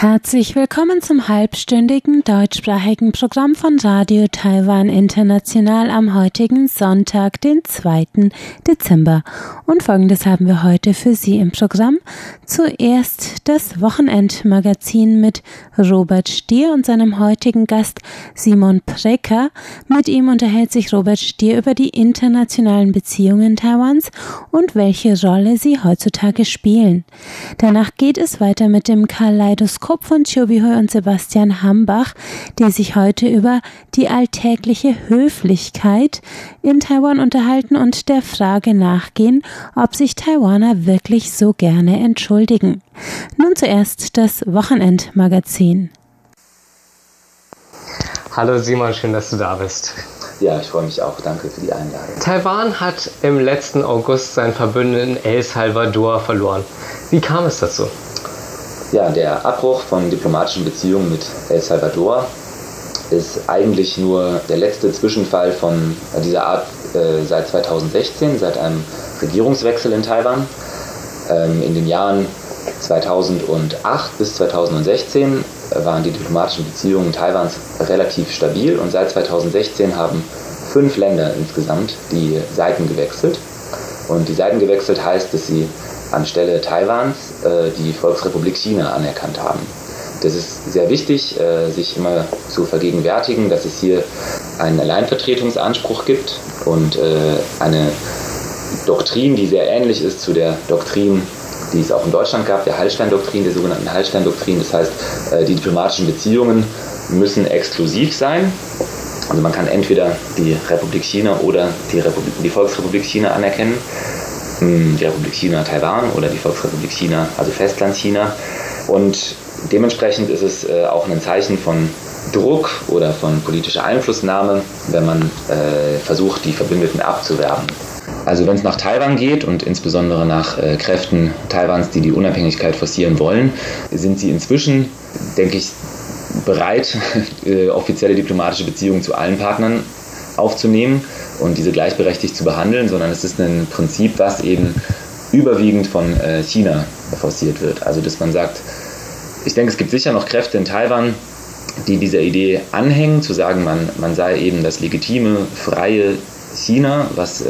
Herzlich willkommen zum halbstündigen deutschsprachigen Programm von Radio Taiwan International am heutigen Sonntag, den 2. Dezember. Und folgendes haben wir heute für Sie im Programm. Zuerst das Wochenendmagazin mit Robert Stier und seinem heutigen Gast Simon Precker. Mit ihm unterhält sich Robert Stier über die internationalen Beziehungen Taiwans und welche Rolle sie heutzutage spielen. Danach geht es weiter mit dem Kaleidoskop Jakob von Chobihoy und Sebastian Hambach, die sich heute über die alltägliche Höflichkeit in Taiwan unterhalten und der Frage nachgehen, ob sich Taiwaner wirklich so gerne entschuldigen. Nun zuerst das Wochenendmagazin. Hallo Simon, schön, dass du da bist. Ja, ich freue mich auch. Danke für die Einladung. Taiwan hat im letzten August seinen Verbündeten El Salvador verloren. Wie kam es dazu? Ja, der Abbruch von diplomatischen Beziehungen mit El Salvador ist eigentlich nur der letzte Zwischenfall von dieser Art äh, seit 2016, seit einem Regierungswechsel in Taiwan. Ähm, in den Jahren 2008 bis 2016 waren die diplomatischen Beziehungen Taiwans relativ stabil und seit 2016 haben fünf Länder insgesamt die Seiten gewechselt. Und die Seiten gewechselt heißt, dass sie anstelle Taiwans äh, die Volksrepublik China anerkannt haben. Das ist sehr wichtig, äh, sich immer zu vergegenwärtigen, dass es hier einen Alleinvertretungsanspruch gibt und äh, eine Doktrin, die sehr ähnlich ist zu der Doktrin, die es auch in Deutschland gab, der Hallstein-Doktrin, der sogenannten Hallstein-Doktrin. Das heißt, die diplomatischen Beziehungen müssen exklusiv sein. Also man kann entweder die Republik China oder die, Republik, die Volksrepublik China anerkennen die Republik China Taiwan oder die Volksrepublik China, also Festland China. Und dementsprechend ist es äh, auch ein Zeichen von Druck oder von politischer Einflussnahme, wenn man äh, versucht, die Verbündeten abzuwerben. Also wenn es nach Taiwan geht und insbesondere nach äh, Kräften Taiwans, die die Unabhängigkeit forcieren wollen, sind sie inzwischen, denke ich, bereit, äh, offizielle diplomatische Beziehungen zu allen Partnern aufzunehmen und diese gleichberechtigt zu behandeln, sondern es ist ein Prinzip, was eben überwiegend von äh, China forciert wird. Also dass man sagt, ich denke, es gibt sicher noch Kräfte in Taiwan, die dieser Idee anhängen, zu sagen, man, man sei eben das legitime, freie China, was äh,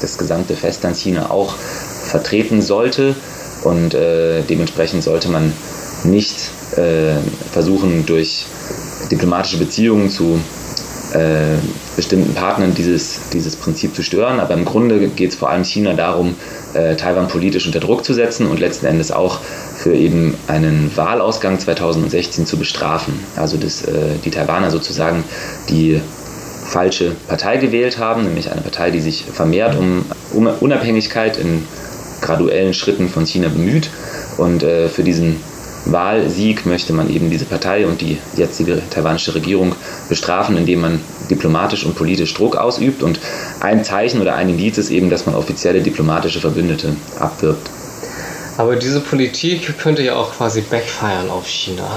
das gesamte Festland China auch vertreten sollte. Und äh, dementsprechend sollte man nicht äh, versuchen, durch diplomatische Beziehungen zu äh, bestimmten Partnern dieses, dieses Prinzip zu stören. Aber im Grunde geht es vor allem China darum, äh, Taiwan politisch unter Druck zu setzen und letzten Endes auch für eben einen Wahlausgang 2016 zu bestrafen. Also dass äh, die Taiwaner sozusagen die falsche Partei gewählt haben, nämlich eine Partei, die sich vermehrt um, Unabhängigkeit in graduellen Schritten von China bemüht und äh, für diesen Wahlsieg möchte man eben diese Partei und die jetzige taiwanische Regierung bestrafen, indem man diplomatisch und politisch Druck ausübt. Und ein Zeichen oder ein Indiz ist eben, dass man offizielle diplomatische Verbündete abwirbt. Aber diese Politik könnte ja auch quasi backfeiern auf China.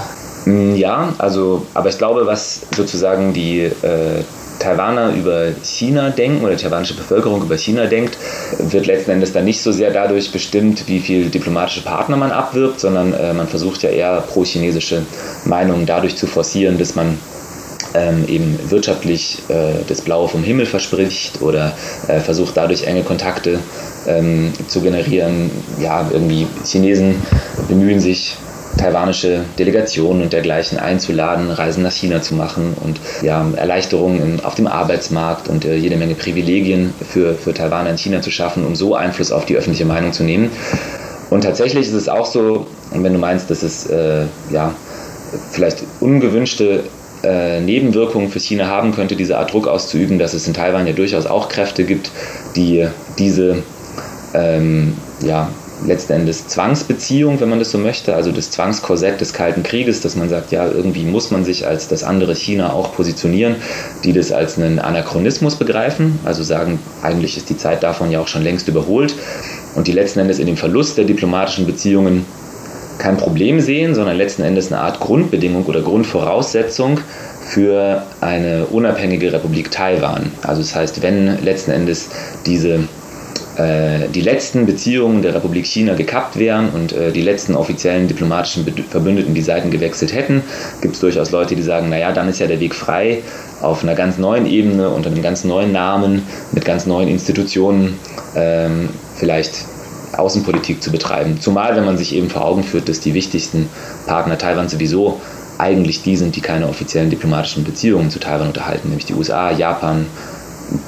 Mm, ja, also, aber ich glaube, was sozusagen die äh, Taiwaner über China denken oder die taiwanische Bevölkerung über China denkt, wird letzten Endes dann nicht so sehr dadurch bestimmt, wie viele diplomatische Partner man abwirbt, sondern äh, man versucht ja eher pro-chinesische Meinungen dadurch zu forcieren, dass man ähm, eben wirtschaftlich äh, das Blaue vom Himmel verspricht oder äh, versucht dadurch enge Kontakte ähm, zu generieren. Ja, irgendwie Chinesen bemühen sich taiwanische Delegationen und dergleichen einzuladen, Reisen nach China zu machen und ja, Erleichterungen auf dem Arbeitsmarkt und äh, jede Menge Privilegien für, für Taiwaner in China zu schaffen, um so Einfluss auf die öffentliche Meinung zu nehmen. Und tatsächlich ist es auch so, wenn du meinst, dass es äh, ja, vielleicht ungewünschte äh, Nebenwirkungen für China haben könnte, diese Art Druck auszuüben, dass es in Taiwan ja durchaus auch Kräfte gibt, die diese ähm, ja, letzten Endes Zwangsbeziehung, wenn man das so möchte, also das Zwangskorsett des Kalten Krieges, dass man sagt, ja, irgendwie muss man sich als das andere China auch positionieren, die das als einen Anachronismus begreifen, also sagen, eigentlich ist die Zeit davon ja auch schon längst überholt und die letzten Endes in dem Verlust der diplomatischen Beziehungen kein Problem sehen, sondern letzten Endes eine Art Grundbedingung oder Grundvoraussetzung für eine unabhängige Republik Taiwan. Also das heißt, wenn letzten Endes diese die letzten Beziehungen der Republik China gekappt wären und äh, die letzten offiziellen diplomatischen Verbündeten die Seiten gewechselt hätten, gibt es durchaus Leute, die sagen, naja, dann ist ja der Weg frei, auf einer ganz neuen Ebene, unter einem ganz neuen Namen, mit ganz neuen Institutionen ähm, vielleicht Außenpolitik zu betreiben. Zumal, wenn man sich eben vor Augen führt, dass die wichtigsten Partner Taiwan sowieso eigentlich die sind, die keine offiziellen diplomatischen Beziehungen zu Taiwan unterhalten, nämlich die USA, Japan,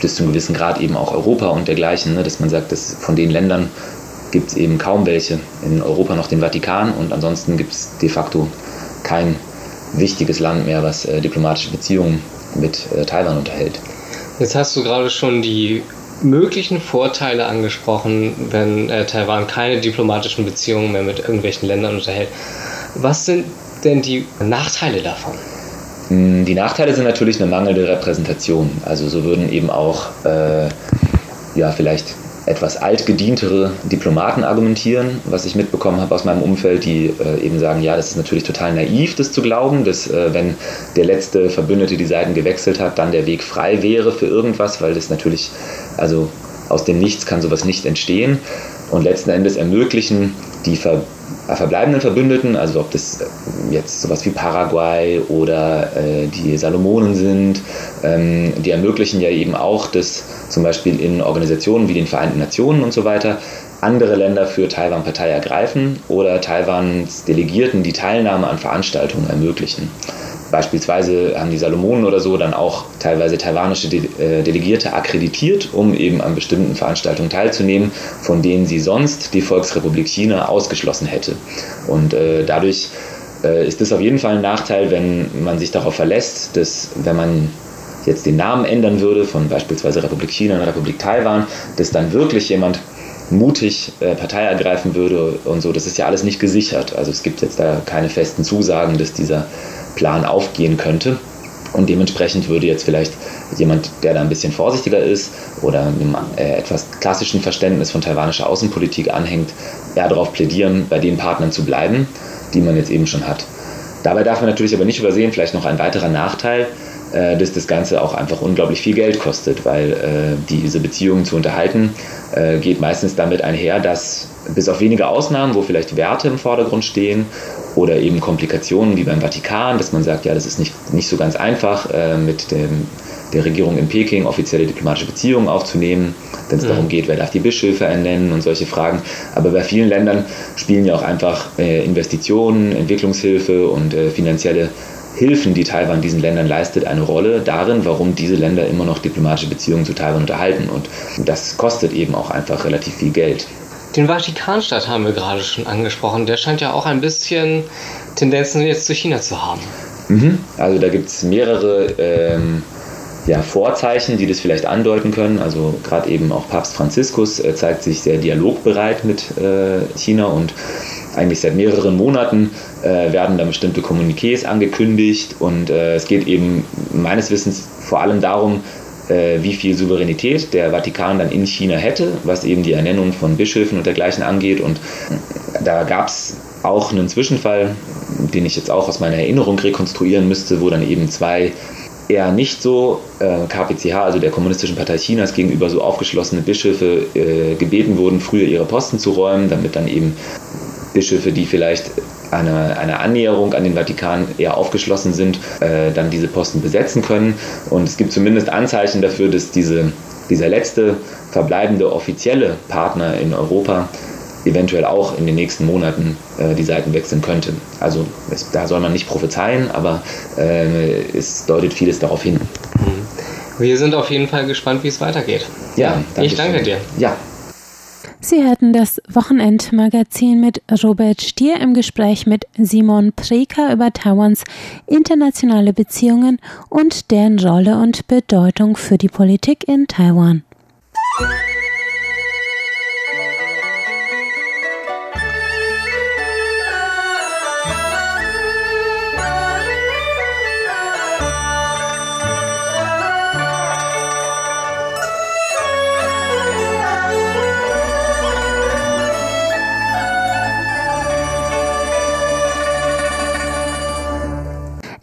bis zu einem gewissen Grad eben auch Europa und dergleichen, ne, dass man sagt, dass von den Ländern gibt es eben kaum welche. In Europa noch den Vatikan und ansonsten gibt es de facto kein wichtiges Land mehr, was äh, diplomatische Beziehungen mit äh, Taiwan unterhält. Jetzt hast du gerade schon die möglichen Vorteile angesprochen, wenn äh, Taiwan keine diplomatischen Beziehungen mehr mit irgendwelchen Ländern unterhält. Was sind denn die Nachteile davon? Hm, die Nachteile sind natürlich eine mangelnde Repräsentation. Also so würden eben auch äh, ja, vielleicht etwas altgedientere Diplomaten argumentieren, was ich mitbekommen habe aus meinem Umfeld, die äh, eben sagen, ja, das ist natürlich total naiv, das zu glauben, dass äh, wenn der letzte Verbündete die Seiten gewechselt hat, dann der Weg frei wäre für irgendwas, weil das natürlich, also aus dem Nichts kann sowas nicht entstehen und letzten Endes ermöglichen die Ver verbleibenden Verbündeten, also ob das äh, jetzt sowas wie Paraguay oder äh, die Salomonen sind, ähm, die ermöglichen ja eben auch, dass zum Beispiel in Organisationen wie den Vereinten Nationen und so weiter andere Länder für Taiwan Partei ergreifen oder Taiwans Delegierten die Teilnahme an Veranstaltungen ermöglichen. Beispielsweise haben die Salomonen oder so dann auch teilweise taiwanische äh, Delegierte akkreditiert, um eben an bestimmten Veranstaltungen teilzunehmen, von denen sie sonst die Volksrepublik China ausgeschlossen hätte. Und äh, dadurch äh, ist das auf jeden Fall ein Nachteil, wenn man sich darauf verlässt, dass wenn man jetzt den Namen ändern würde von beispielsweise Republik China in Republik Taiwan, dass dann wirklich jemand mutig äh, Partei ergreifen würde und so. Das ist ja alles nicht gesichert. Also es gibt jetzt da keine festen Zusagen, dass dieser Plan aufgehen könnte. Und dementsprechend würde jetzt vielleicht jemand, der da ein bisschen vorsichtiger ist oder einem äh, etwas klassischen Verständnis von taiwanischer Außenpolitik anhängt, eher darauf plädieren, bei den Partnern zu bleiben, die man jetzt eben schon hat. Dabei darf man natürlich aber nicht übersehen, vielleicht noch ein weiterer Nachteil, äh, dass das Ganze auch einfach unglaublich viel Geld kostet, weil äh, diese Beziehungen zu unterhalten äh, geht meistens damit einher, dass bis auf wenige Ausnahmen, wo vielleicht Werte im Vordergrund stehen oder eben Komplikationen wie beim Vatikan, dass man sagt, ja, das ist nicht, nicht so ganz einfach äh, mit dem, der Regierung in Peking offizielle diplomatische Beziehungen aufzunehmen, wenn es mhm. darum geht, wer darf die Bischöfe ernennen und solche Fragen. Aber bei vielen Ländern spielen ja auch einfach äh, Investitionen, Entwicklungshilfe und äh, finanzielle Hilfen, die Taiwan diesen Ländern leistet, eine Rolle darin, warum diese Länder immer noch diplomatische Beziehungen zu Taiwan unterhalten. Und das kostet eben auch einfach relativ viel Geld. Den Vatikanstaat haben wir gerade schon angesprochen. Der scheint ja auch ein bisschen Tendenzen jetzt zu China zu haben. Mhm. Also da gibt es mehrere ähm, ja, Vorzeichen, die das vielleicht andeuten können. Also gerade eben auch Papst Franziskus äh, zeigt sich sehr dialogbereit mit äh, China und eigentlich seit mehreren Monaten äh, werden da bestimmte Kommuniqués angekündigt und äh, es geht eben meines Wissens vor allem darum, äh, wie viel Souveränität der Vatikan dann in China hätte, was eben die Ernennung von Bischöfen und dergleichen angeht. Und da gab es auch einen Zwischenfall, den ich jetzt auch aus meiner Erinnerung rekonstruieren müsste, wo dann eben zwei eher nicht so äh, KPCH, also der Kommunistischen Partei Chinas, gegenüber so aufgeschlossene Bischöfe äh, gebeten wurden, früher ihre Posten zu räumen, damit dann eben Bischöfe, die vielleicht einer, einer Annäherung an den Vatikan eher aufgeschlossen sind, äh, dann diese Posten besetzen können. Und es gibt zumindest Anzeichen dafür, dass diese, dieser letzte verbleibende offizielle Partner in Europa eventuell auch in den nächsten Monaten äh, die Seiten wechseln könnte. Also es, da soll man nicht prophezeien, aber äh, es deutet vieles darauf hin. Mhm. Wir sind auf jeden Fall gespannt, wie es weitergeht. Ja, danke ich danke dir. Ja, Sie hörten das Wochenendmagazin mit Robert Stier im Gespräch mit Simon Preker über Taiwans internationale Beziehungen und deren Rolle und Bedeutung für die Politik in Taiwan.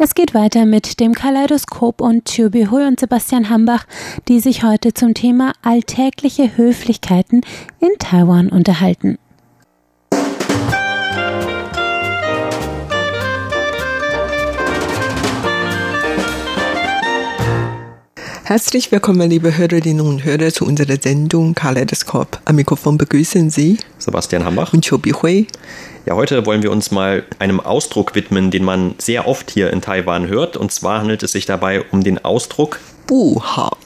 Es geht weiter mit dem Kaleidoskop und Tjubi Hui und Sebastian Hambach, die sich heute zum Thema alltägliche Höflichkeiten in Taiwan unterhalten. Herzlich willkommen, liebe Hörerinnen und Hörer, zu unserer Sendung Kaleidoskop. Am Mikrofon begrüßen Sie Sebastian Hambach und Chobi Hui. Ja, heute wollen wir uns mal einem Ausdruck widmen, den man sehr oft hier in Taiwan hört. Und zwar handelt es sich dabei um den Ausdruck Bu hao.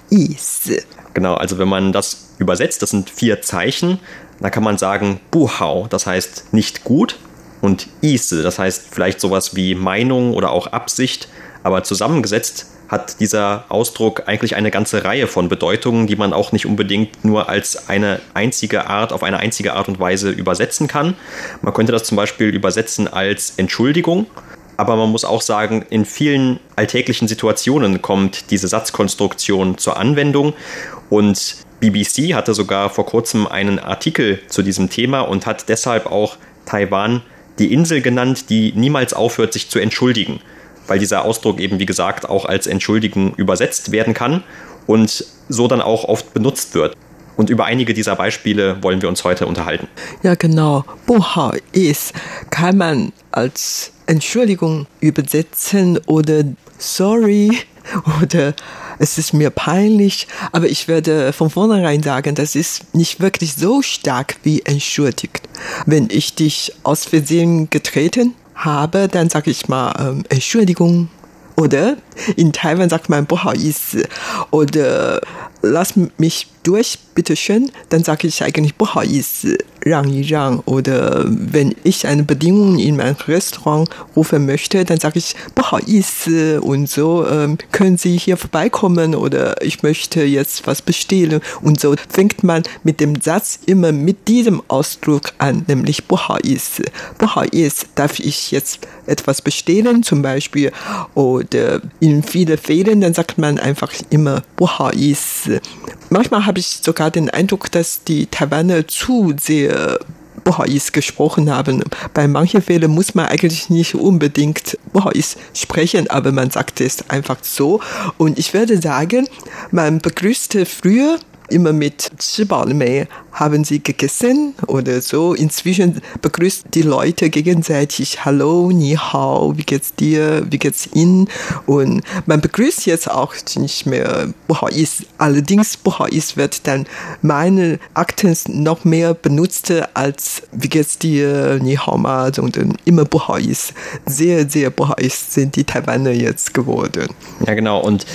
Genau, also wenn man das übersetzt, das sind vier Zeichen, dann kann man sagen Bu hao, das heißt nicht gut, und Ise, das heißt vielleicht sowas wie Meinung oder auch Absicht, aber zusammengesetzt hat dieser Ausdruck eigentlich eine ganze Reihe von Bedeutungen, die man auch nicht unbedingt nur als eine einzige Art, auf eine einzige Art und Weise übersetzen kann. Man könnte das zum Beispiel übersetzen als Entschuldigung. Aber man muss auch sagen, in vielen alltäglichen Situationen kommt diese Satzkonstruktion zur Anwendung. Und BBC hatte sogar vor kurzem einen Artikel zu diesem Thema und hat deshalb auch Taiwan die Insel genannt, die niemals aufhört, sich zu entschuldigen weil dieser Ausdruck eben, wie gesagt, auch als Entschuldigen übersetzt werden kann und so dann auch oft benutzt wird. Und über einige dieser Beispiele wollen wir uns heute unterhalten. Ja, genau. Buhao ist, kann man als Entschuldigung übersetzen oder sorry oder es ist mir peinlich, aber ich werde von vornherein sagen, das ist nicht wirklich so stark wie entschuldigt. Wenn ich dich aus Versehen getreten habe, dann sage ich mal ähm, Entschuldigung. Oder in Taiwan sagt man 不好意思 oder lass mich durch, bitteschön, dann sage ich eigentlich Bohaizi, äh, Rang yi Rang. Oder wenn ich eine Bedingung in mein Restaurant rufen möchte, dann sage ich Bohaizi äh, und so, ähm, können Sie hier vorbeikommen oder ich möchte jetzt was bestellen. Und so fängt man mit dem Satz immer mit diesem Ausdruck an, nämlich Bohaizi. Bohaizi, darf ich jetzt etwas bestellen, zum Beispiel, oder in vielen Fällen, dann sagt man einfach immer Bohaizi. Manchmal habe ich sogar den Eindruck, dass die Taiwaner zu sehr Bohois gesprochen haben. Bei manchen Fällen muss man eigentlich nicht unbedingt Bohois sprechen, aber man sagt es einfach so. Und ich würde sagen, man begrüßte früher immer mit Chibalmei haben sie gegessen oder so. Inzwischen begrüßt die Leute gegenseitig Hallo, Ni Hao, wie geht's dir, wie geht's Ihnen? Und man begrüßt jetzt auch nicht mehr Buhais. Allerdings Buhais wird dann meine Akten noch mehr benutzt als wie geht's dir, Ni Hao ma, sondern immer Buhais. Sehr, sehr Buhais sind die Taiwaner jetzt geworden. Ja, genau. Und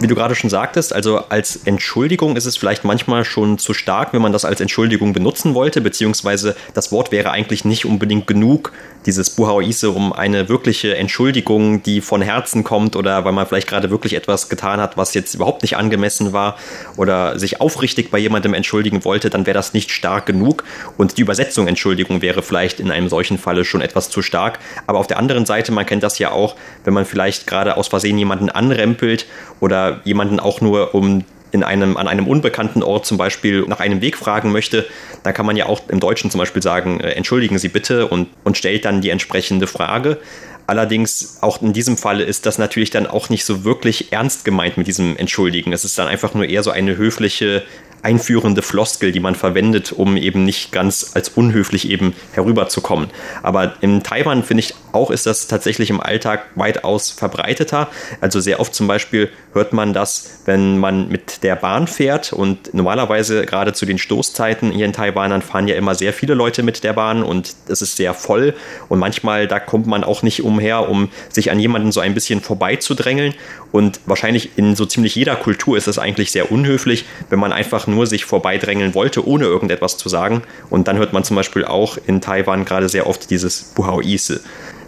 wie du gerade schon sagtest, also als Entschuldigung ist es vielleicht manchmal schon zu stark, wenn man das als Entschuldigung benutzen wollte, beziehungsweise das Wort wäre eigentlich nicht unbedingt genug, dieses Buhaoise, um eine wirkliche Entschuldigung, die von Herzen kommt oder weil man vielleicht gerade wirklich etwas getan hat, was jetzt überhaupt nicht angemessen war oder sich aufrichtig bei jemandem entschuldigen wollte, dann wäre das nicht stark genug und die Übersetzung Entschuldigung wäre vielleicht in einem solchen Falle schon etwas zu stark. Aber auf der anderen Seite, man kennt das ja auch, wenn man vielleicht gerade aus Versehen jemanden anrempelt oder jemanden auch nur um in einem, an einem unbekannten Ort zum Beispiel nach einem Weg fragen möchte, dann kann man ja auch im Deutschen zum Beispiel sagen, äh, entschuldigen Sie bitte und, und stellt dann die entsprechende Frage. Allerdings, auch in diesem Falle ist das natürlich dann auch nicht so wirklich ernst gemeint mit diesem Entschuldigen. Es ist dann einfach nur eher so eine höfliche einführende Floskel, die man verwendet, um eben nicht ganz als unhöflich eben herüberzukommen. Aber in Taiwan finde ich auch, ist das tatsächlich im Alltag weitaus verbreiteter. Also sehr oft zum Beispiel hört man das, wenn man mit der Bahn fährt und normalerweise gerade zu den Stoßzeiten hier in Taiwan, dann fahren ja immer sehr viele Leute mit der Bahn und es ist sehr voll und manchmal da kommt man auch nicht umher, um sich an jemanden so ein bisschen vorbeizudrängeln und wahrscheinlich in so ziemlich jeder Kultur ist es eigentlich sehr unhöflich, wenn man einfach nur sich vorbeidrängeln wollte, ohne irgendetwas zu sagen. Und dann hört man zum Beispiel auch in Taiwan gerade sehr oft dieses Buhao Ise.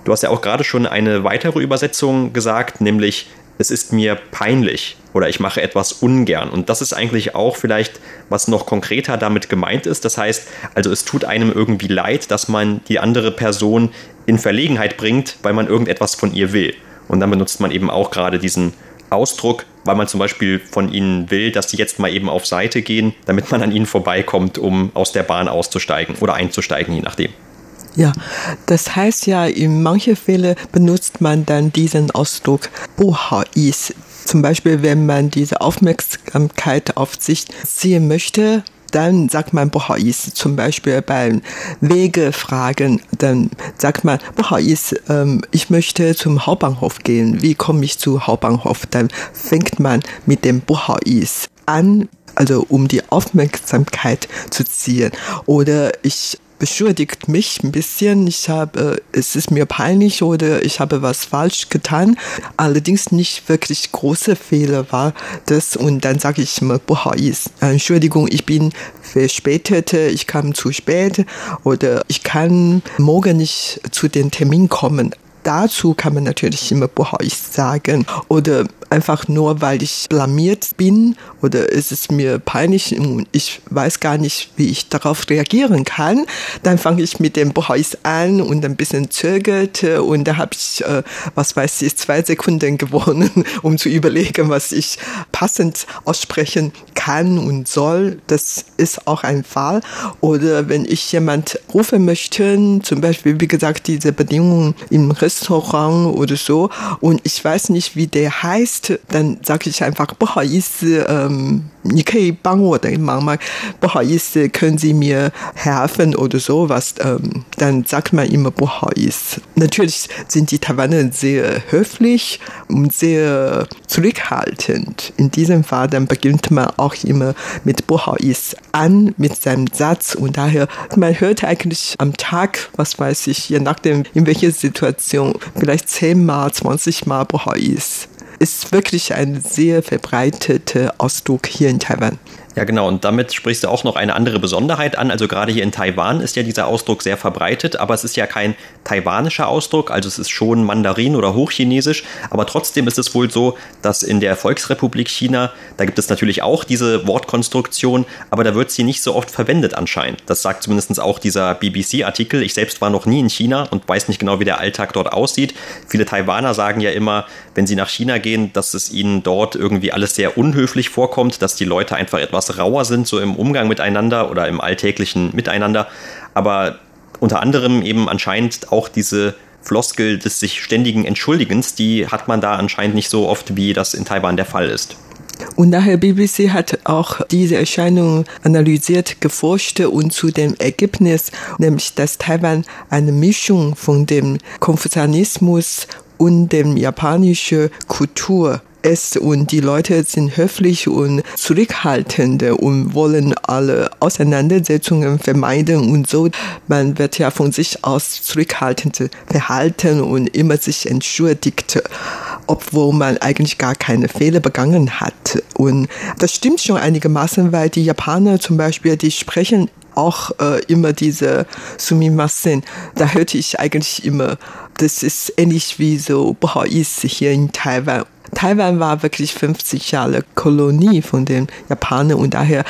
Du hast ja auch gerade schon eine weitere Übersetzung gesagt, nämlich es ist mir peinlich oder ich mache etwas ungern. Und das ist eigentlich auch vielleicht, was noch konkreter damit gemeint ist. Das heißt, also es tut einem irgendwie leid, dass man die andere Person in Verlegenheit bringt, weil man irgendetwas von ihr will. Und dann benutzt man eben auch gerade diesen Ausdruck, weil man zum Beispiel von ihnen will, dass sie jetzt mal eben auf Seite gehen, damit man an ihnen vorbeikommt, um aus der Bahn auszusteigen oder einzusteigen, je nachdem. Ja, das heißt ja, in manchen Fällen benutzt man dann diesen Ausdruck Bohais. Zum Beispiel, wenn man diese Aufmerksamkeit auf sich ziehen möchte, dann sagt man Bohais. Zum Beispiel beim Wegefragen, dann sagt man ähm, ich möchte zum Hauptbahnhof gehen. Wie komme ich zu Hauptbahnhof? Dann fängt man mit dem Bohais an, also um die Aufmerksamkeit zu ziehen. Oder ich beschuldigt mich ein bisschen. Ich habe, es ist mir peinlich oder ich habe was falsch getan. Allerdings nicht wirklich große Fehler war das. Und dann sage ich immer, ist. Entschuldigung, ich bin verspätet, ich kam zu spät oder ich kann morgen nicht zu den Termin kommen dazu kann man natürlich immer ich sagen oder einfach nur, weil ich blamiert bin oder ist es mir peinlich und ich weiß gar nicht, wie ich darauf reagieren kann, dann fange ich mit dem Bohais an und ein bisschen zögerte und da habe ich, äh, was weiß ich, zwei Sekunden gewonnen, um zu überlegen, was ich passend aussprechen kann und soll. Das ist auch ein Fall. Oder wenn ich jemand rufen möchte, zum Beispiel, wie gesagt, diese Bedingungen im Restaurant oder so und ich weiß nicht, wie der heißt, dann sage ich einfach, 不好意思, ähm, 你可以帮我的忙吗？不好意思，können Sie mir helfen oder sowas? Ähm, dann sagt man immer 不好意思. Natürlich sind die Taiwaner sehr höflich und sehr zurückhaltend. In diesem Fall dann beginnt man auch immer mit 不好意思 an mit seinem Satz und daher man hört eigentlich am Tag, was weiß ich, je nachdem in welcher Situation, vielleicht zehnmal, zwanzigmal 不好意思 Ist wirklich ein sehr verbreiteter Ausdruck hier in Taiwan. Ja, genau. Und damit sprichst du auch noch eine andere Besonderheit an. Also gerade hier in Taiwan ist ja dieser Ausdruck sehr verbreitet, aber es ist ja kein taiwanischer Ausdruck, also es ist schon Mandarin oder Hochchinesisch. Aber trotzdem ist es wohl so, dass in der Volksrepublik China, da gibt es natürlich auch diese Wortkonstruktion, aber da wird sie nicht so oft verwendet anscheinend. Das sagt zumindest auch dieser BBC-Artikel. Ich selbst war noch nie in China und weiß nicht genau, wie der Alltag dort aussieht. Viele Taiwaner sagen ja immer, wenn sie nach China gehen, dass es ihnen dort irgendwie alles sehr unhöflich vorkommt, dass die Leute einfach etwas etwas rauer sind, so im Umgang miteinander oder im alltäglichen Miteinander. Aber unter anderem eben anscheinend auch diese Floskel des sich ständigen Entschuldigens, die hat man da anscheinend nicht so oft, wie das in Taiwan der Fall ist. Und daher BBC hat auch diese Erscheinung analysiert, geforscht und zu dem Ergebnis, nämlich dass Taiwan eine Mischung von dem Konfuzianismus und dem japanischen Kultur ist und die Leute sind höflich und zurückhaltend und wollen alle Auseinandersetzungen vermeiden und so. Man wird ja von sich aus zurückhaltend verhalten und immer sich entschuldigt, obwohl man eigentlich gar keine Fehler begangen hat. Und das stimmt schon einigermaßen, weil die Japaner zum Beispiel, die sprechen auch äh, immer diese Sumimasen. Da hörte ich eigentlich immer, das ist ähnlich wie so Bohais hier in Taiwan. Taiwan war wirklich 50 Jahre Kolonie von den Japanern und daher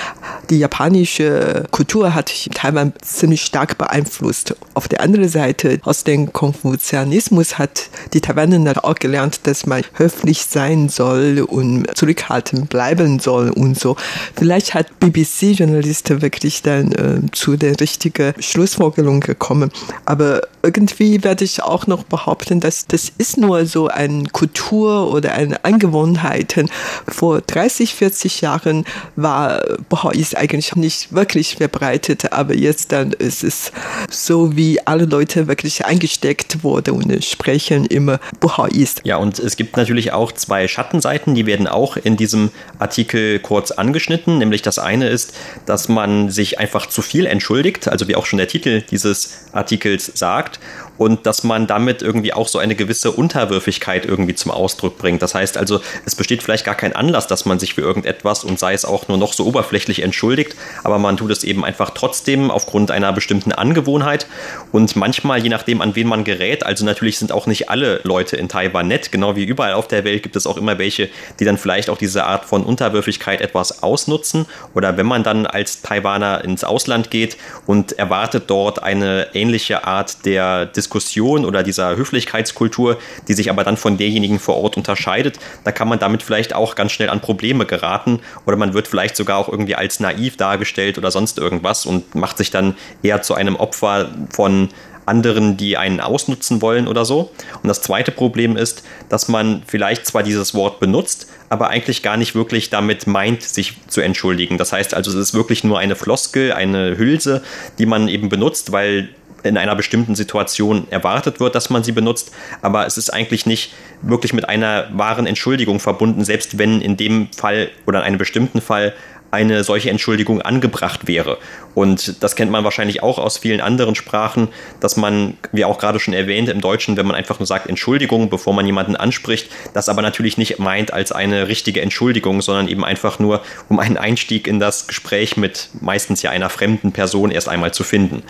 die japanische Kultur hat Taiwan ziemlich stark beeinflusst. Auf der anderen Seite, aus dem Konfuzianismus hat die Taiwaner auch gelernt, dass man höflich sein soll und zurückhaltend bleiben soll und so. Vielleicht hat BBC-Journalisten wirklich dann äh, zu der richtigen Schlussfolgerung gekommen. Aber irgendwie werde ich auch noch behaupten, dass das ist nur so eine Kultur oder eine Angewohnheiten. Vor 30, 40 Jahren war Bohais eigentlich nicht wirklich verbreitet, aber jetzt dann ist es so, wie alle Leute wirklich eingesteckt wurden und sprechen immer Bohais. Ja, und es gibt natürlich auch zwei Schattenseiten, die werden auch in diesem Artikel kurz angeschnitten. Nämlich das eine ist, dass man sich einfach zu viel entschuldigt, also wie auch schon der Titel dieses Artikels sagt und dass man damit irgendwie auch so eine gewisse Unterwürfigkeit irgendwie zum Ausdruck bringt. Das heißt also, es besteht vielleicht gar kein Anlass, dass man sich für irgendetwas und sei es auch nur noch so oberflächlich entschuldigt, aber man tut es eben einfach trotzdem aufgrund einer bestimmten Angewohnheit und manchmal, je nachdem, an wen man gerät, also natürlich sind auch nicht alle Leute in Taiwan nett, genau wie überall auf der Welt gibt es auch immer welche, die dann vielleicht auch diese Art von Unterwürfigkeit etwas ausnutzen oder wenn man dann als Taiwaner ins Ausland geht und erwartet dort eine ähnliche Art der Diskussion, Diskussion oder dieser Höflichkeitskultur, die sich aber dann von derjenigen vor Ort unterscheidet, da kann man damit vielleicht auch ganz schnell an Probleme geraten oder man wird vielleicht sogar auch irgendwie als naiv dargestellt oder sonst irgendwas und macht sich dann eher zu einem Opfer von anderen, die einen ausnutzen wollen oder so. Und das zweite Problem ist, dass man vielleicht zwar dieses Wort benutzt, aber eigentlich gar nicht wirklich damit meint, sich zu entschuldigen. Das heißt also, es ist wirklich nur eine Floskel, eine Hülse, die man eben benutzt, weil in einer bestimmten Situation erwartet wird, dass man sie benutzt, aber es ist eigentlich nicht wirklich mit einer wahren Entschuldigung verbunden, selbst wenn in dem Fall oder in einem bestimmten Fall eine solche Entschuldigung angebracht wäre. Und das kennt man wahrscheinlich auch aus vielen anderen Sprachen, dass man, wie auch gerade schon erwähnt, im Deutschen, wenn man einfach nur sagt Entschuldigung, bevor man jemanden anspricht, das aber natürlich nicht meint als eine richtige Entschuldigung, sondern eben einfach nur, um einen Einstieg in das Gespräch mit meistens ja einer fremden Person erst einmal zu finden.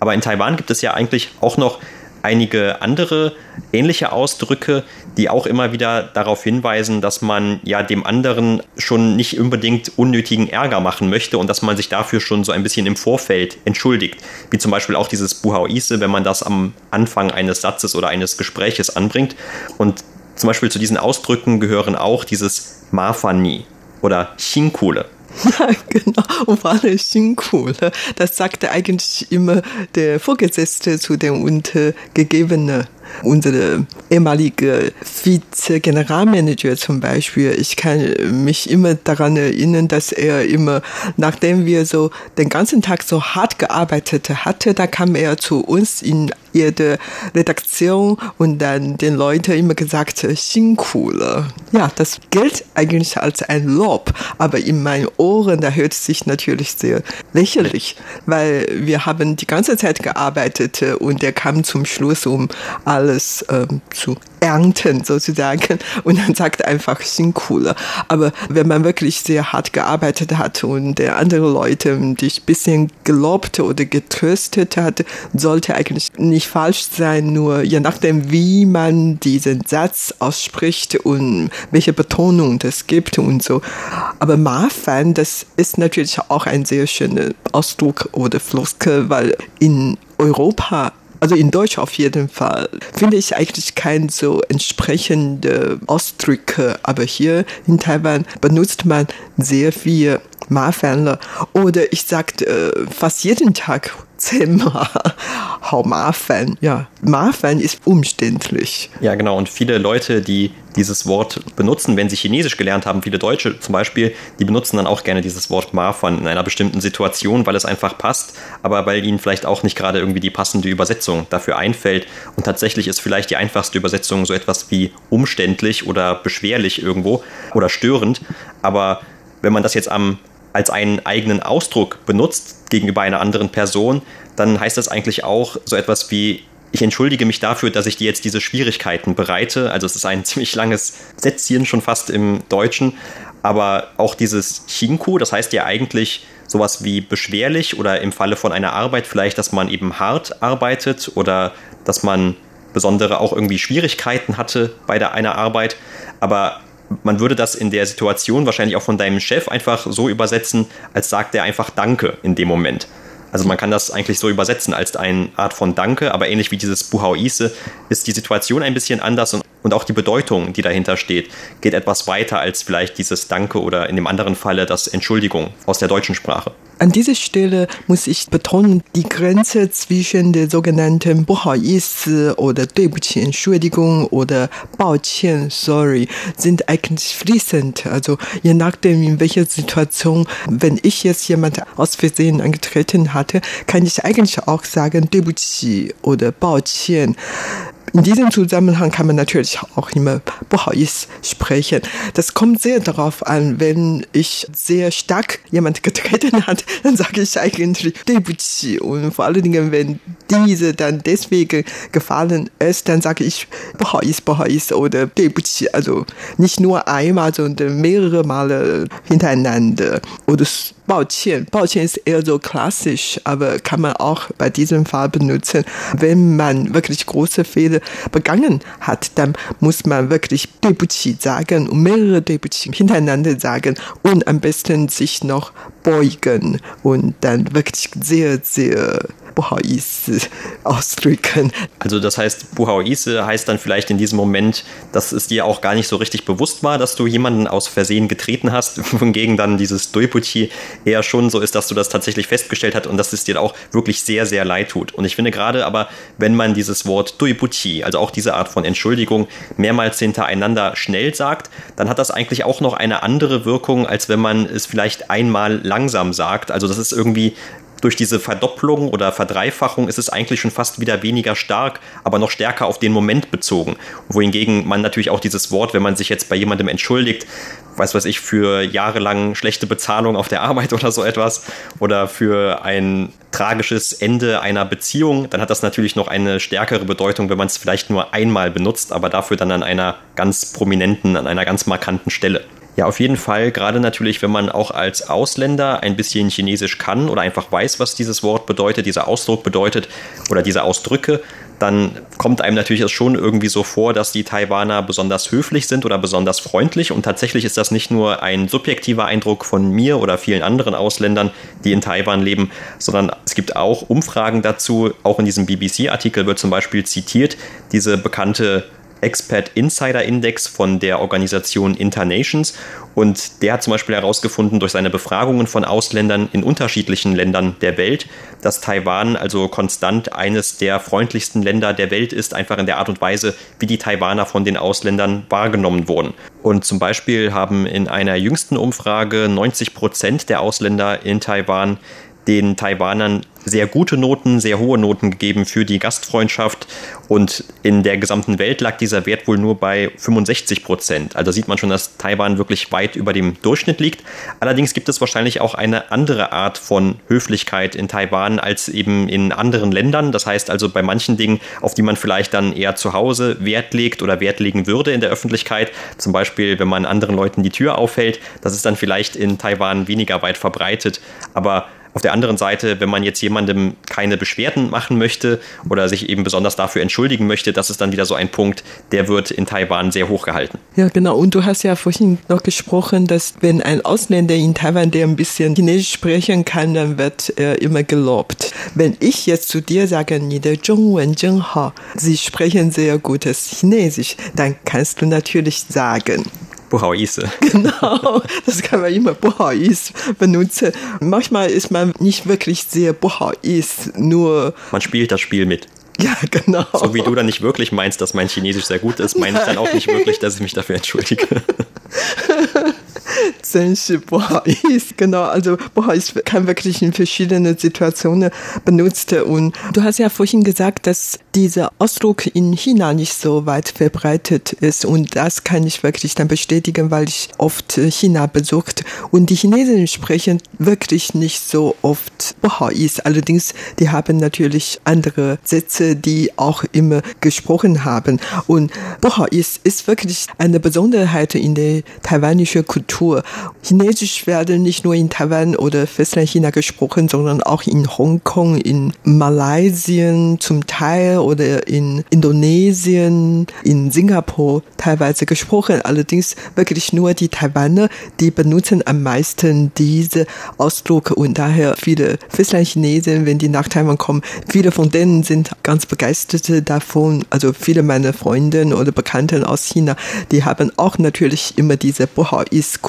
Aber in Taiwan gibt es ja eigentlich auch noch einige andere ähnliche Ausdrücke, die auch immer wieder darauf hinweisen, dass man ja dem anderen schon nicht unbedingt unnötigen Ärger machen möchte und dass man sich dafür schon so ein bisschen im Vorfeld entschuldigt. Wie zum Beispiel auch dieses Buhauise, wenn man das am Anfang eines Satzes oder eines Gespräches anbringt. Und zum Beispiel zu diesen Ausdrücken gehören auch dieses Mafani oder Chinkule. Ja, genau. Und vor allem Xingku. Das sagte eigentlich immer der Vorgesetzte zu dem Untergegebenen unsere ehemalige Vize-Generalmanager zum Beispiel, ich kann mich immer daran erinnern, dass er immer, nachdem wir so den ganzen Tag so hart gearbeitet hatte, da kam er zu uns in ihre Redaktion und dann den Leuten immer gesagt, Sinkule. Ja, das gilt eigentlich als ein Lob, aber in meinen Ohren, da hört es sich natürlich sehr lächerlich, weil wir haben die ganze Zeit gearbeitet und er kam zum Schluss um alles ähm, zu ernten sozusagen und dann sagt einfach Sinkule. Aber wenn man wirklich sehr hart gearbeitet hat und der andere Leute dich ein bisschen gelobt oder getröstet hat, sollte eigentlich nicht falsch sein, nur je nachdem, wie man diesen Satz ausspricht und welche Betonung das gibt und so. Aber Mafan, das ist natürlich auch ein sehr schöner Ausdruck oder Floskel, weil in Europa also in Deutsch auf jeden Fall, finde ich eigentlich kein so entsprechende Ausdrücke. Aber hier in Taiwan benutzt man sehr viel Mafanle. Oder ich sage äh, fast jeden Tag zehnmal hau Mafan. Ja, Mafan ist umständlich. Ja, genau. Und viele Leute, die dieses Wort benutzen, wenn sie Chinesisch gelernt haben, viele Deutsche zum Beispiel, die benutzen dann auch gerne dieses Wort Mafan in einer bestimmten Situation, weil es einfach passt, aber weil ihnen vielleicht auch nicht gerade irgendwie die passende Übersetzung dafür einfällt. Und tatsächlich ist vielleicht die einfachste Übersetzung so etwas wie umständlich oder beschwerlich irgendwo oder störend. Aber wenn man das jetzt am als einen eigenen Ausdruck benutzt gegenüber einer anderen Person, dann heißt das eigentlich auch so etwas wie ich entschuldige mich dafür, dass ich dir jetzt diese Schwierigkeiten bereite. Also es ist ein ziemlich langes Sätzchen schon fast im Deutschen. Aber auch dieses Chinku, das heißt ja eigentlich sowas wie beschwerlich oder im Falle von einer Arbeit vielleicht, dass man eben hart arbeitet oder dass man besondere auch irgendwie Schwierigkeiten hatte bei der, einer Arbeit. Aber man würde das in der Situation wahrscheinlich auch von deinem Chef einfach so übersetzen, als sagt er einfach Danke in dem Moment. Also man kann das eigentlich so übersetzen als eine Art von Danke, aber ähnlich wie dieses Buhauise ist die Situation ein bisschen anders und, und auch die Bedeutung, die dahinter steht, geht etwas weiter als vielleicht dieses Danke oder in dem anderen Falle das Entschuldigung aus der deutschen Sprache. An dieser Stelle muss ich betonen, die Grenze zwischen der sogenannten Bohaiisi oder Döbchen, Entschuldigung oder Baoqian, sorry, sind eigentlich fließend. Also je nachdem, in welcher Situation, wenn ich jetzt jemand aus Versehen angetreten hatte, kann ich eigentlich auch sagen Döbchen oder Baoqian in diesem Zusammenhang kann man natürlich auch immer Buhais sprechen. Das kommt sehr darauf an, wenn ich sehr stark jemand getreten hat, dann sage ich eigentlich Debuchi. Und vor allen Dingen, wenn diese dann deswegen gefallen ist, dann sage ich Buhais, Buhais oder Debuchi. Also nicht nur einmal, sondern mehrere Male hintereinander. Oder 抱歉，抱歉 ist eher so klassisch, aber kann man auch bei diesem Fall benutzen. Wenn man wirklich große Fehler begangen hat, dann muss man wirklich 对不起 sagen und mehrere 对不起 hintereinander sagen und am besten sich noch beugen und dann wirklich sehr, sehr Buhauise ausdrücken. Also das heißt, Buhauise heißt dann vielleicht in diesem Moment, dass es dir auch gar nicht so richtig bewusst war, dass du jemanden aus Versehen getreten hast, wohingegen dann dieses Doipuchi eher schon so ist, dass du das tatsächlich festgestellt hast und dass es dir auch wirklich sehr, sehr leid tut. Und ich finde gerade aber, wenn man dieses Wort Duibuchi, also auch diese Art von Entschuldigung, mehrmals hintereinander schnell sagt, dann hat das eigentlich auch noch eine andere Wirkung, als wenn man es vielleicht einmal langsam sagt. Also das ist irgendwie durch diese Verdopplung oder Verdreifachung ist es eigentlich schon fast wieder weniger stark, aber noch stärker auf den Moment bezogen. Wohingegen man natürlich auch dieses Wort, wenn man sich jetzt bei jemandem entschuldigt, weiß was ich, für jahrelang schlechte Bezahlung auf der Arbeit oder so etwas oder für ein tragisches Ende einer Beziehung, dann hat das natürlich noch eine stärkere Bedeutung, wenn man es vielleicht nur einmal benutzt, aber dafür dann an einer ganz prominenten, an einer ganz markanten Stelle. Ja, auf jeden Fall, gerade natürlich, wenn man auch als Ausländer ein bisschen Chinesisch kann oder einfach weiß, was dieses Wort bedeutet, dieser Ausdruck bedeutet oder diese Ausdrücke, dann kommt einem natürlich es schon irgendwie so vor, dass die Taiwaner besonders höflich sind oder besonders freundlich. Und tatsächlich ist das nicht nur ein subjektiver Eindruck von mir oder vielen anderen Ausländern, die in Taiwan leben, sondern es gibt auch Umfragen dazu. Auch in diesem BBC-Artikel wird zum Beispiel zitiert, diese bekannte Expat Insider Index von der Organisation Internations und der hat zum Beispiel herausgefunden durch seine Befragungen von Ausländern in unterschiedlichen Ländern der Welt, dass Taiwan also konstant eines der freundlichsten Länder der Welt ist, einfach in der Art und Weise, wie die Taiwaner von den Ausländern wahrgenommen wurden. Und zum Beispiel haben in einer jüngsten Umfrage 90 Prozent der Ausländer in Taiwan den Taiwanern sehr gute Noten, sehr hohe Noten gegeben für die Gastfreundschaft und in der gesamten Welt lag dieser Wert wohl nur bei 65 Prozent. Also sieht man schon, dass Taiwan wirklich weit über dem Durchschnitt liegt. Allerdings gibt es wahrscheinlich auch eine andere Art von Höflichkeit in Taiwan als eben in anderen Ländern. Das heißt also bei manchen Dingen, auf die man vielleicht dann eher zu Hause Wert legt oder Wert legen würde in der Öffentlichkeit, zum Beispiel wenn man anderen Leuten die Tür aufhält, das ist dann vielleicht in Taiwan weniger weit verbreitet. Aber auf der anderen Seite, wenn man jetzt jemandem keine Beschwerden machen möchte oder sich eben besonders dafür entschuldigen möchte, das ist dann wieder so ein Punkt, der wird in Taiwan sehr hoch gehalten. Ja, genau. Und du hast ja vorhin noch gesprochen, dass wenn ein Ausländer in Taiwan, der ein bisschen Chinesisch sprechen kann, dann wird er immer gelobt. Wenn ich jetzt zu dir sage, Sie sprechen sehr gutes Chinesisch, dann kannst du natürlich sagen, 不好意思. Genau, das kann man immer 不好意思 benutzen. Manchmal ist man nicht wirklich sehr 不好意思, nur. Man spielt das Spiel mit. Ja, genau. So wie du dann nicht wirklich meinst, dass mein Chinesisch sehr gut ist, meine ich dann auch nicht wirklich, dass ich mich dafür entschuldige. 真是不好意思. Genau, also 不好意思 kann wirklich in verschiedenen Situationen benutzt. Und du hast ja vorhin gesagt, dass dieser Ausdruck in China nicht so weit verbreitet ist. Und das kann ich wirklich dann bestätigen, weil ich oft China besucht. Und die Chinesen sprechen wirklich nicht so oft 不好意思. Allerdings, die haben natürlich andere Sätze, die auch immer gesprochen haben. Und 不好意思 ist wirklich eine Besonderheit in der taiwanischen Kultur. Chinesisch werde nicht nur in Taiwan oder Festlandchina gesprochen, sondern auch in Hongkong, in Malaysia zum Teil oder in Indonesien, in Singapur teilweise gesprochen. Allerdings wirklich nur die Taiwaner, die benutzen am meisten diese Ausdruck und daher viele Festlandchinesen, wenn die nach Taiwan kommen, viele von denen sind ganz begeistert davon. Also viele meiner Freunde oder Bekannten aus China, die haben auch natürlich immer diese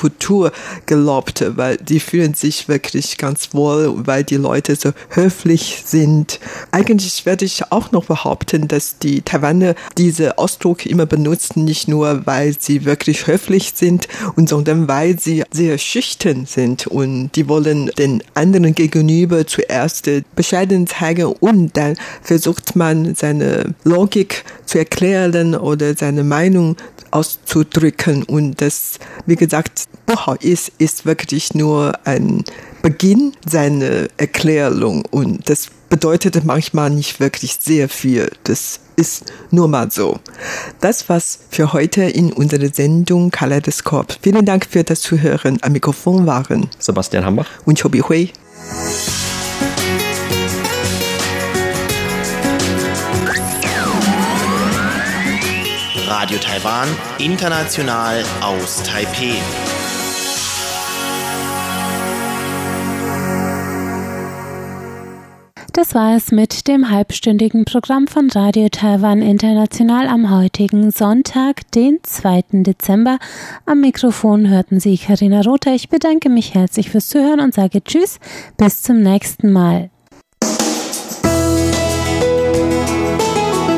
Bohao-Is-Kultur gelobt, weil die fühlen sich wirklich ganz wohl, weil die Leute so höflich sind. Eigentlich werde ich auch noch behaupten, dass die Taiwaner diese Ausdruck immer benutzen, nicht nur weil sie wirklich höflich sind, und sondern weil sie sehr schüchtern sind und die wollen den anderen gegenüber zuerst bescheiden zeigen und dann versucht man seine Logik zu erklären oder seine Meinung auszudrücken und das, wie gesagt, Bohau ist, ist wirklich nur ein Beginn seiner Erklärung und das bedeutet manchmal nicht wirklich sehr viel. Das ist nur mal so. Das war's für heute in unserer Sendung Kaleidoskop. Vielen Dank für das Zuhören. Am Mikrofon waren Sebastian Hambach und Chobi Hui. Radio Taiwan, international aus Taipeh. Das war es mit dem halbstündigen Programm von Radio Taiwan International am heutigen Sonntag, den 2. Dezember. Am Mikrofon hörten Sie Karina Rother. Ich bedanke mich herzlich fürs Zuhören und sage Tschüss, bis zum nächsten Mal.